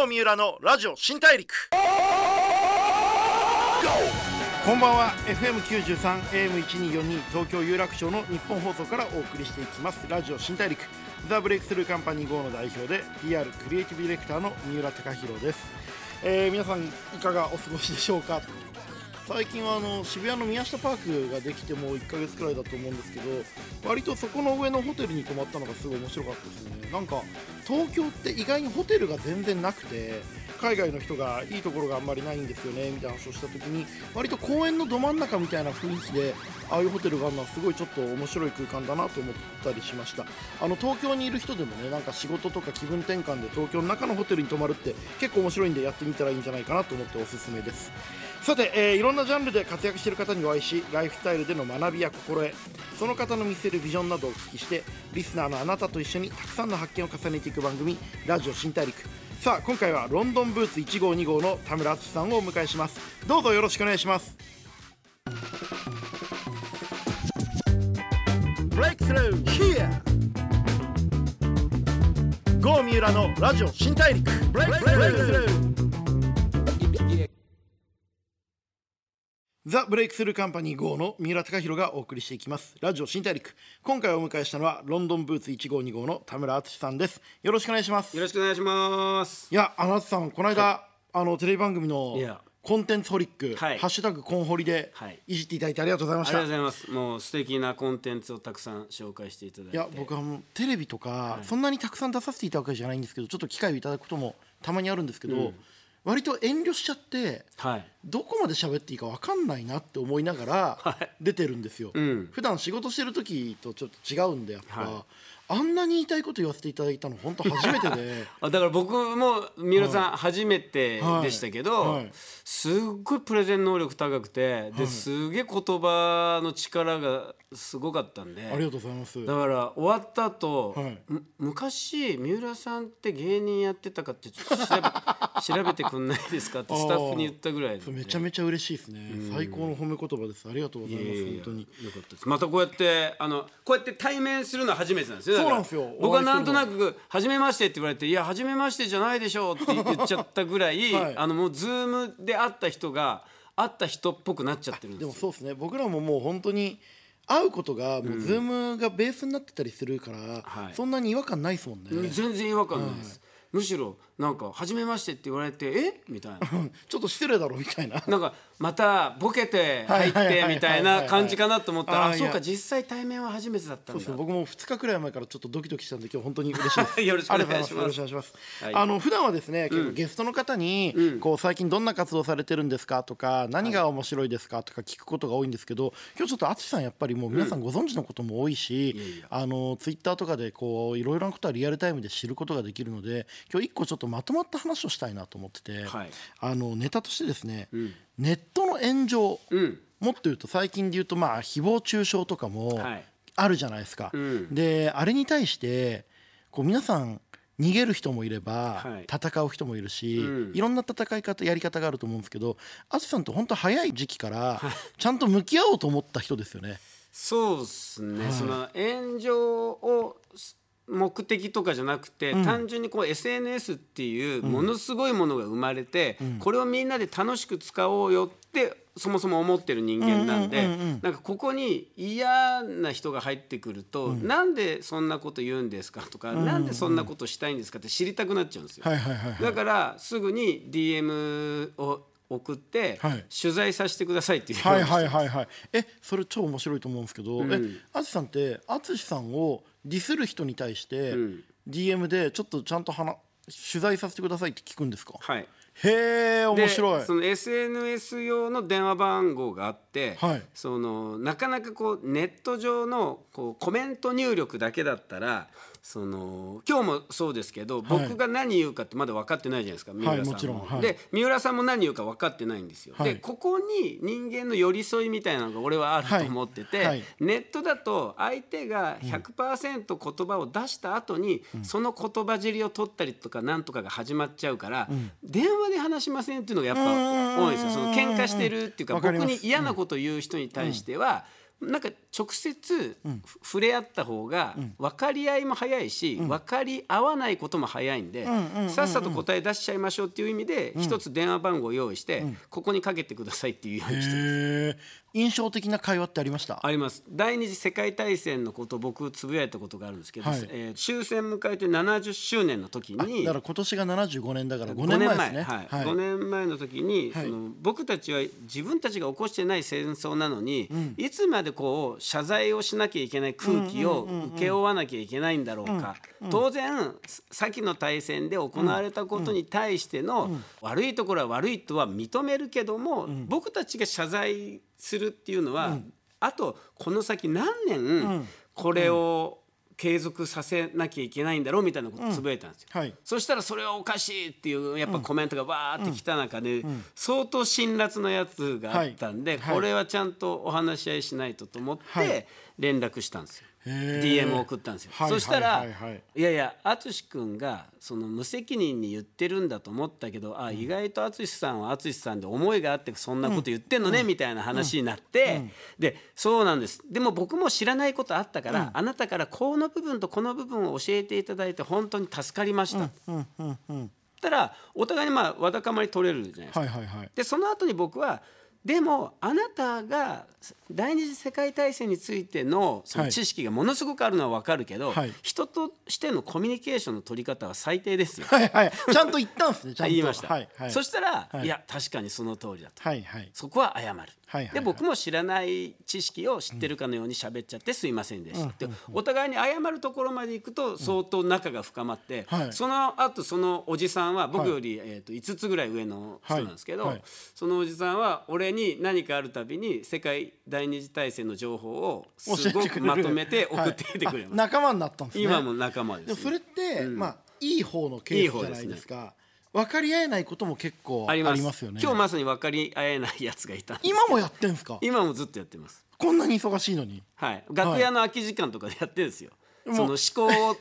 郷三浦のラジオ新大陸。こんばんは。FM93 AM1242 東京有楽町の日本放送からお送りしていきます。ラジオ新大陸。ザ・ブレイクスルーカンパニー GO の代表で PR クリエイティブディレクターの三浦貴大です、えー皆さんいかがお過ごしでしょうか？最近はあの渋谷の宮下パークができてもう1ヶ月くらいだと思うんですけど割とそこの上のホテルに泊まったのがすごい面白かったですね。なんか東京って意外にホテルが全然なくて海外の人がいいところがあんまりないんですよねみたいな話をした時に割と公園のど真ん中みたいな雰囲気でああいうホテルがあるのはすごいちょっと面白い空間だなと思ったりしました。あの東京にいる人でもねなんか仕事とか気分転換で東京の中のホテルに泊まるって結構面白いんでやってみたらいいんじゃないかなと思っておすすめです。さて、えーいろんなジャンルで活躍している方にお会いしライフスタイルでの学びや心得その方の見せるビジョンなどをお聞きしてリスナーのあなたと一緒にたくさんの発見を重ねていく番組「ラジオ新大陸」さあ今回はロンドンブーツ1号2号の田村淳さんをお迎えします。どうぞよろしくお願いします。ブレイクスルー Here. 郷三浦のラジオ新大陸。ブレイクスルーザ・ブレイクスルーカンパニー GO の三浦貴大がお送りしていきます。ラジオ新大陸。今回お迎えしたのはロンドンブーツ1号2号の田村淳さんです。よろしくお願いします。よろしくお願いします。いやあの淳さんこの間、あのテレビ番組のコンテンツホリック、はい。ハッシュタグコンホリではい。いじっていただいてありがとうございまありした、がとうございます。もう素敵なコンテンツをたくさん紹介していただいて。いや僕はもうテレビとか、そんなにたくさん出させていただくわけじゃないんですけどちょっと機会をいただくこともたまにあるんですけど、割と遠慮しちゃってはい。どこまで喋っていいか分かんないなって思いながら出てるんですよ、ん。普段仕事してる時とちょっと違うんでやっぱ、はいあんなに言いたいこと言わせていただいたの本当初めてで。あだから僕も三浦さん初めてでしたけど、はい。はいすっごいプレゼン能力高くて、ですげえ言葉の力がすごかったんで。ありがとうございます。だから終わった後、昔三浦さんって芸人やってたかってちょっと調べ 調べてくんないですかってスタッフに言ったぐらいめちゃめちゃ嬉しいですね。最高の褒め言葉です。ありがとうございます本当によかったですまたこうやってあのこうやって対面するのは初めてなんですよだからそうなんですよ。僕はなんとなく「初めまして」って言われて「いや初めましてじゃないでしょ」って言っちゃったぐらい、はい。あのもうズームで会った人が会った人っぽくなっちゃってるんでもですよそうですね。僕らももう本当に会うことがもう Zoom がベースになってたりするから、はい。そんなに違和感ないですもんね、全然違和感ないです、むしろなんか「初めまして」って言われて「え？みたいな。ちょっと失礼だろみたいな。なんかまたボケて入ってみたいな感じかなと思ったらそうか実際対面は初めてだったんだ。僕も2日くらい前からちょっとドキドキしたんで今日本当に嬉しいです。よろしくお願いします。ありがとうござよろしくお願いします、はい。あの普段はですね結構ゲストの方に、こう最近どんな活動されてるんですかとか何が面白いですかとか聞くことが多いんですけど今日ちょっと淳さんやっぱりもう皆さんご存知のことも多いし、あのツイッターとかでこういろいろなことはリアルタイムで知ることができるので今日一個ちょっとまとまった話をしたいなと思ってて、はい。あのネタとしてですね、ネットの炎上、もっと言うと最近で言うとまあ誹謗中傷とかもはい。あるじゃないですか。ん。であれに対してこう皆さん逃げる人もいれば、はい。戦う人もいるし、うん。いろんな戦い方やり方があると思うんですけど淳さんって本当早い時期からちゃんと向き合おうと思った人ですよね。そうですね、はい。その炎上を目的とかじゃなくて、単純にこう SNS っていうものすごいものが生まれて、これをみんなで楽しく使おうよってそもそも思ってる人間なんで、なんかここに嫌な人が入ってくると、なんでそんなこと言うんですかとか、なんでそんなことしたいんですかって知りたくなっちゃうんですよ。だからすぐに DM を送って、はい。取材させてくださいっていう。はいはいはいはい。えそれ超面白いと思うんですけど、え淳さんって淳さんをディスる人に対して、DM でちょっとちゃんと話取材させてくださいって聞くんですか？はいへえ面白い。で。その SNS 用の電話番号があって、はい。そのなかなかこうネット上のこうコメント入力だけだったらその今日もそうですけど、僕が何言うかってまだ分かってないじゃないですか三浦さんも。はい。で三浦さんも何言うか分かってないんですよ。はい。でここに人間の寄り添いみたいなのが俺はあると思ってて、はい。はい。ネットだと相手が100%言葉を出した後に、その言葉尻を取ったりとかなんとかが始まっちゃうから、電話で話しませんっていうのがやっぱ多いんですよ。その喧嘩してるっていうか僕に嫌なこと言う人に対しては、なんか直接ふ触れ合った方が分かり合いも早いし、分かり合わないことも早いんで、さっさと答え出しちゃいましょうっていう意味で一つ電話番号を用意して、ここにかけてくださいっていうようにして。るへえ印象的な会話ってありました？あります。第二次世界大戦のことを僕つぶやいたことがあるんですけど、はい。えー終戦迎えて70周年の時にだから今年が75年だから5 5年年前前ですね。はい。はい。5年前の時に、はい。その僕たちは自分たちが起こしてない戦争なのに、いつまでこう謝罪をしなきゃいけない空気を請け負わなきゃいけないんだろうか、当然先の大戦で行われたことに対しての悪いところは悪いとは認めるけども、僕たちが謝罪するっていうのは、あとこの先何年これを継続させなきゃいけないんだろうみたいなことをつぶやいたんですよ。はい。そしたらそれはおかしいっていうやっぱコメントがわーってきた中で相当辛辣なやつがあったんでこれはちゃんとお話し合いしないとと思っはい。て連絡したんですよ。DM を送ったんですよ。はいそしたらはい。はいはいいやいや淳君がその無責任に言ってるんだと思ったけどあ意外と淳さんは淳さんで思いがあってそんなこと言ってんのねみたいな話になってでそうなんです。でも僕も知らないことあったからあなたからこの部分とこの部分を教えていただいて本当に助かりました。うん。うん。うん。たらお互いにまあわだかまり取れるじゃないですか。はいはいはい。でその後に僕はでもあなたが第二次世界大戦についてのそのはい。知識がものすごくあるのは分かるけど、はい。人としてのコミュニケーションの取り方は最低ですよ。はいはい。ちゃんと言ったんですねちゃんと。言いました、はいはい。そしたら、はい。い、や確かにその通りだと、はいはい。そこは謝る、はいはいはい。で僕も知らない知識を知ってるかのように喋っちゃってすいませんでした、でお互いに謝るところまで行くと相当仲が深まって、はい。その後そのおじさんは僕より、えー、と5つぐらい上の人なんですけど、はい。はい。そのおじさんは俺に何かあるたびに世界第二次大戦の情報をすごくまとめて送ってきてくれます、仲間になったんですね。今も仲間です、でもそれって、まあいい方のケースじゃないですか分かり合えないことも結構あります。よね。今日まさに分かり合えないやつがいた今もやってんすか？今もずっとやってます。こんなに忙しいのに？はい。楽屋の空き時間とかでやってるんですよ、もうその思考を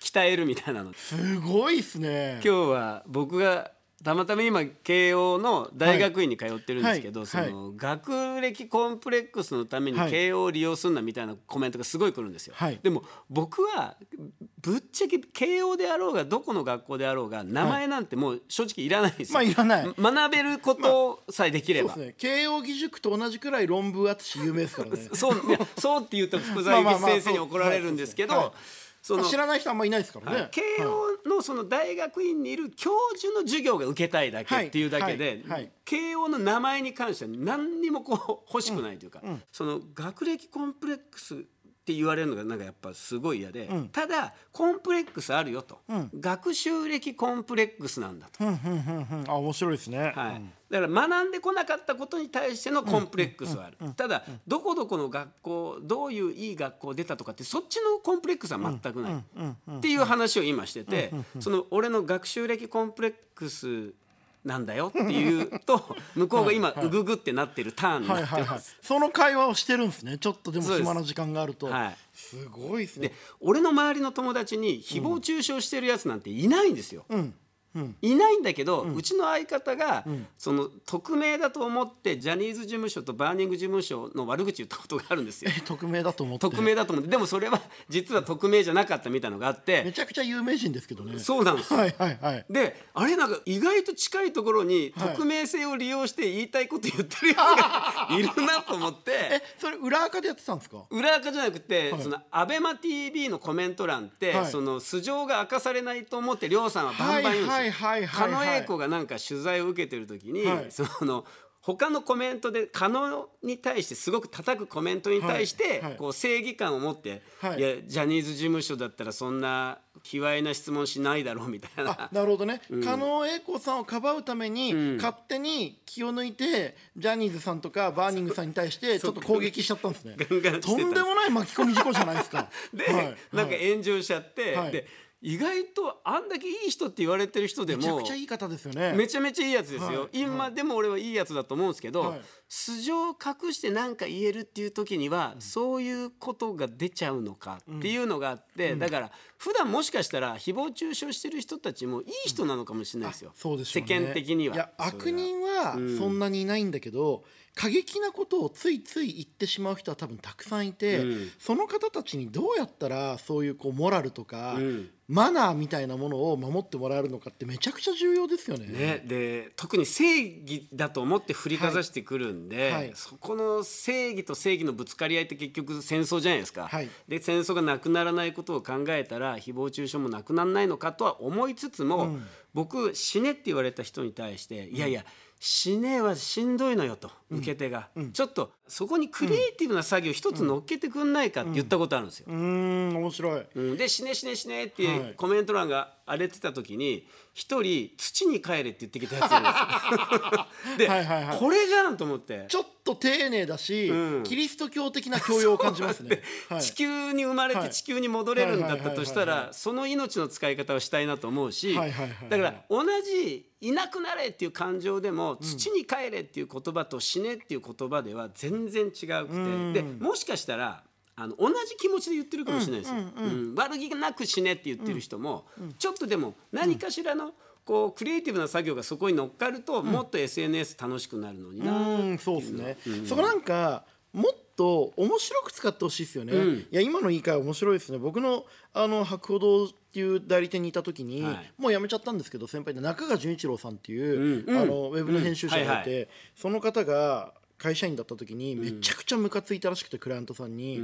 鍛えるみたいなの。すごいっすね。今日は僕がたまたま今慶応の大学院に通ってるんですけど、はい。その学歴コンプレックスのためにはい。慶応を利用するなみたいなコメントがすごい来るんですよ、はい。でも僕はぶっちゃけ慶応であろうがどこの学校であろうが名前なんてもう正直いらないんですよ、まあいらない。学べることさえできれば、そうですね。慶応義塾と同じくらい論文淳有名ですからね。そうそうって言うと福まあまあまあ沢諭吉先生に怒られるんですけど、その知らない人あんまいないですからね、はい。慶応のその大学院にいる教授の授業が受けたいだけっていうだけで、はい。はい。慶応の名前に関しては何にもこう欲しくないというか、その学歴コンプレックスって言われるのがなんかやっぱすごい嫌で、ただコンプレックスあるよと、学習歴コンプレックスなんだと。うんうんうんうん。あ面白いですね、はい、だから学んでこなかったことに対してのコンプレックスはある、ただどこどこの学校どういういい学校出たとかってそっちのコンプレックスは全くない、っていう話を今してて、その俺の学習歴コンプレックスなんだよっていうと 向こうが今うぐぐってなってるターンになってます。はいはいはいその会話をしてるんですね。ちょっとでも暇な時間があると、はい。すごいですね。で俺の周りの友達に誹謗中傷してるやつなんていないんですよ。いないんだけど、うちの相方が、その匿名だと思ってジャニーズ事務所とバーニング事務所の悪口言ったことがあるんですよ。え匿名だと思って？匿名だと思って。でもそれは実は匿名じゃなかったみたいのがあっめてちゃくちゃ有名人ですけどね。そうなんですよ。はいはいはい。であれなんか意外と近いところにはい。匿名性を利用して言いたいこと言ってるやつが いるなと思って。え。それ裏垢でやってたんですか？裏垢じゃなくて、はい。そのアベマ t v のコメント欄って、はい。その素性が明かされないと思って亮さんはバンバン言うんですよ。はいはいはいはい。はい狩野英孝がなんか取材を受けてる時に、はい。その他のコメントで狩野に対してすごく叩くコメントに対して、はい。はい。こう正義感を持って、はい。い、やジャニーズ事務所だったらそんな卑猥な質問しないだろうみたいあな。なるほどね、加納英子さんをかばうために、ん。勝手に気を抜いてジャニーズさんとかバーニングさんに対してちょっと攻撃しちゃったんですね。とんでもない巻き込み事故じゃないですか。で、はい。なんかはい炎上しちゃって、はい。で意外とあんだけいい人って言われてる人でもめちゃくちゃいい方ですよね。めちゃめちゃいいやつですよ、はい。今でも俺はいいやつだと思うんですけど、はい。素性を隠して何か言えるっていう時には、そういうことが出ちゃうのかっていうのがあって、だから普段もしかしたら誹謗中傷してる人たちもいい人なのかもしれないですよ、そうでしょうね。世間的には。悪人はそんなにいないんだけど、過激なことをついつい言ってしまう人は多分たくさんいて、うん。その方たちにどうやったらそういうこうモラルとか、うん。マナーみたいなものを守ってもらえるのかってめちゃくちゃ重要ですよね。ね、で特に正義だと思って振りかざしてくるんで、はい。はい。そこの正義と正義のぶつかり合いって結局戦争じゃないですか、はい。で戦争がなくならないことを考えたら誹謗中傷もなくならないのかとは思いつつも、僕死ねって言われた人に対して、いやいや死ねはしんどいのよと受け手が、ちょっとそこにクリエイティブな作業一つ乗っけてくんないかって言ったことあるんですよ。うーん。面白い。うん、で「死ね死ね死ね」ってはい。コメント欄が荒れてた時に一人「土に帰れ」って言ってきたやついるんですよ。で、はいはいはい。これじゃんと思って。ちょっと丁寧だし、うん。キリスト教的な教養を感じますね。はい。地球に生まれはい。て地球に戻れるんだったとしたらその命の使い方をしたいなと思うしはいはいはいはい。だから同じ「いなくなれ」っていう感情でも「土に帰れ」っていう言葉と「死ね」っていう言葉では全然違うくて。でもしかしたらあの同じ気持ちで言ってるかもしれないですよ。うん悪気なく死ねって言ってる人もちょっとでも何かしらのこうクリエイティブな作業がそこに乗っかるともっと SNS 楽しくなるのにな。うんそうですね、そこなんかもっと面白く使ってほしいですよね、いや今の言い換え面白いですね。僕のあの博報堂っていう代理店にいた時に、はい。もう辞めちゃったんですけど先輩で中川純一郎さんっていう、あのウェブの編集者がいて、うんはい。その方が会社員だった時にめちゃくちゃムカついたらしくてクライアントさんに。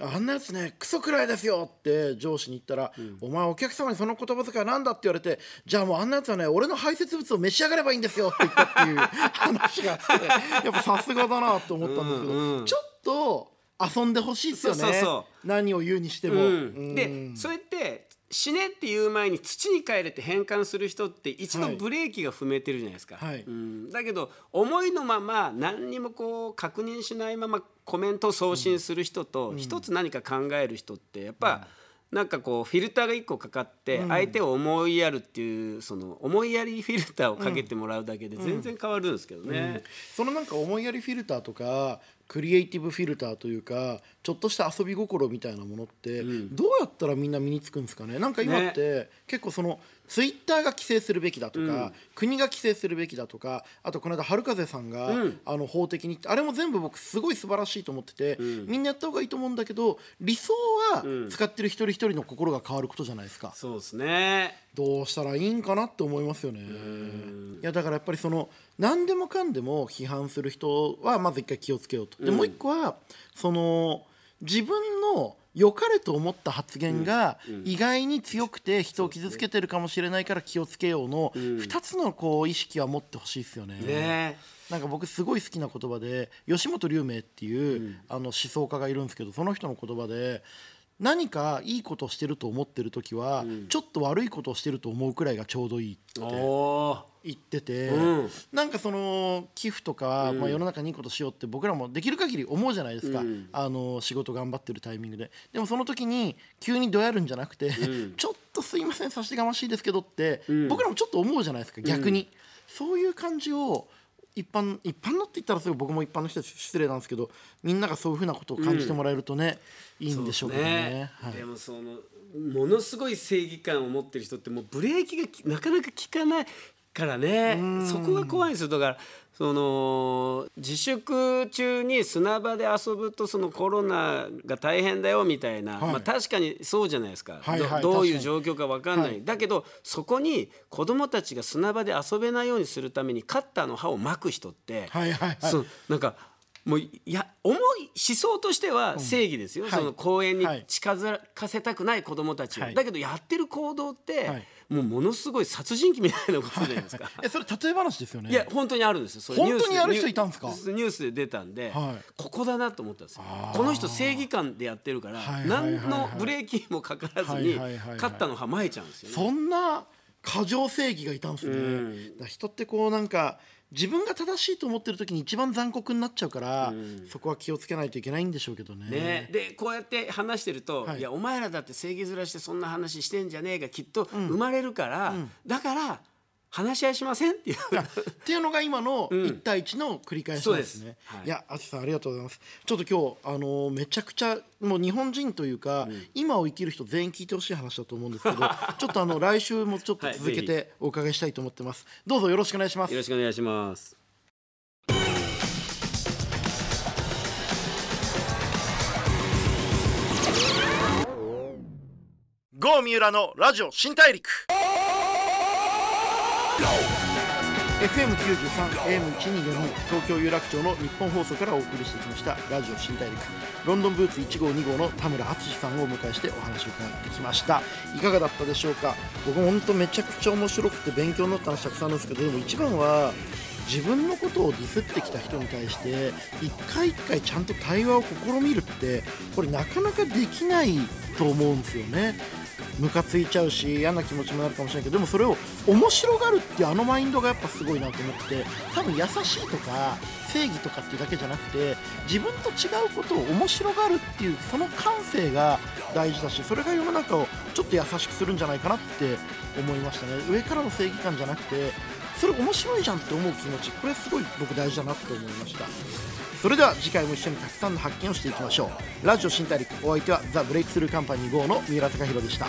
あんなやつねクソくらいですよって上司に言ったら、お前お客様にその言葉遣いなんだって言われてじゃあもうあんなやつはね俺の排泄物を召し上がればいいんですよって言ったっていう話があって やっぱさすがだなと思ったんですけど、ちょっと遊んでほしいですよね。何を言うにしても。うん。うん。でそれって死ねっていう前に土に帰れって変換する人って一度はい。ブレーキが踏めてるじゃないですか、はい。うん、だけど思いのまま何にもこう確認しないままコメントを送信する人と一つ何か考える人ってやっぱ、なんかこうフィルターが1個かかって相手を思いやるっていうその思いやりフィルターをかけてもらうだけで全然変わるんですけどね。そのなんか思いやりフィルターとかクリエイティブフィルターというかちょっとした遊び心みたいなものってどうやったらみんな身につくんですかね？なんか今って結構そのツイッターが規制するべきだとか、国が規制するべきだとかあとこの間春風さんが、あの法的にあれも全部僕すごい素晴らしいと思ってて、みんなやった方がいいと思うんだけど理想は使ってる一人一人の心が変わることじゃないですか。そうですね。どうしたらいいんかなって思いますよね。いやだからやっぱりその何でもかんでも批判する人はまず一回気をつけようと。でもう一個はその自分の良かれと思った発言が意外に強くて人を傷つけてるかもしれないから気をつけようの2つのこう意識は持ってほしいですよね。ね。なんか僕すごい好きな言葉で吉本龍明っていう、あの思想家がいるんですけどその人の言葉で何かいいことをしてると思ってる時は、ちょっと悪いことをしてると思うくらいがちょうどいいって言ってて、うん。なんかその寄付とか、まあ、世の中にいいことしようって僕らもできる限り思うじゃないですか、あの仕事頑張ってるタイミングで。でもその時に急にどやるんじゃなくて、ちょっとすいません差し出がましいですけどって、僕らもちょっと思うじゃないですか逆に、そういう感じを一般一般のって言ったらすごい僕も一般の人は失礼なんですけどみんながそういうふうなことを感じてもらえるとね、いいんでしょうけどね。はい。でもそのものすごい正義感を持ってる人ってもうブレーキがきなかなか効かないからね。そこが怖いんですよ。だからその自粛中に砂場で遊ぶとそのコロナが大変だよみたいな、はい。まあ、確かにそうじゃないですか、はいはい。どどういう状況か分かんない、はい。だけどそこに子供たちが砂場で遊べないようにするためにカッターの刃を巻く人って、はいはいはい。そうなんかもういや思い思想としては正義ですよ、はい。その公園にはい。近づかせたくない子どもたちを、はい。だけどやってる行動って、はいもうものすごい殺人鬼みたいなことじゃないですか。えそれ例え話ですよね。いや本当にあるんです。よ。それ本当にニュースやる人いたんですか？ニュースで出たんで、はい。ここだなと思ったんですよ。この人正義感でやってるから、何のブレーキもかからずに、はいはいはいはい。カッターの刃巻いちゃうんですよね。そんな過剰正義がいたんですね、ん。だから人ってこうなんか自分が正しいと思ってる時に一番残酷になっちゃうから、そこは気をつけないといけないんでしょうけどね。ね、でこうやって話してると、はい。い、やお前らだって正義面してそんな話してんじゃねえがきっと生まれるから、だから話し合いしません？っていうっていうのが今の一対一の繰り返しですね。うん、すはい、いや淳さんありがとうございます。ちょっと今日あのめちゃくちゃもう日本人というか、うん、今を生きる人全員聞いてほしい話だと思うんですけど ちょっとあの来週もちょっと続けてお伺いしたいと思ってます。はい、どうぞよろしくお願いします。よろしくお願いします。ゴー三浦のラジオ新大陸。FM93 AM1242 東京有楽町の日本放送からお送りしてきましたラジオ新大陸ロンドンブーツ1号2号の田村敦さんをお迎えしてお話を伺ってきました。いかがだったでしょうか？僕も本当めちゃくちゃ面白くて勉強になった話たくさんあるんで。すけどでも一番は自分のことをディスってきた人に対して一回一回ちゃんと対話を試みるってこれなかなかできないと思うんですよね。ムカついちゃうし嫌な気持ちもなるかもしれないけどでもそれを面白がるっていうあのマインドがやっぱすごいなと思って多分優しいとか正義とかっていうだけじゃなくて自分と違うことを面白がるっていうその感性が大事だしそれが世の中をちょっと優しくするんじゃないかなって思いましたね。上からの正義感じゃなくてそれ面白いじゃんって思う気持ち。これすごい僕大事だなって思いました。それでは次回も一緒にたくさんの発見をしていきましょう。ラジオ新大陸お相手はザ・ブレイクスルーカンパニー GO の三浦貴大でした。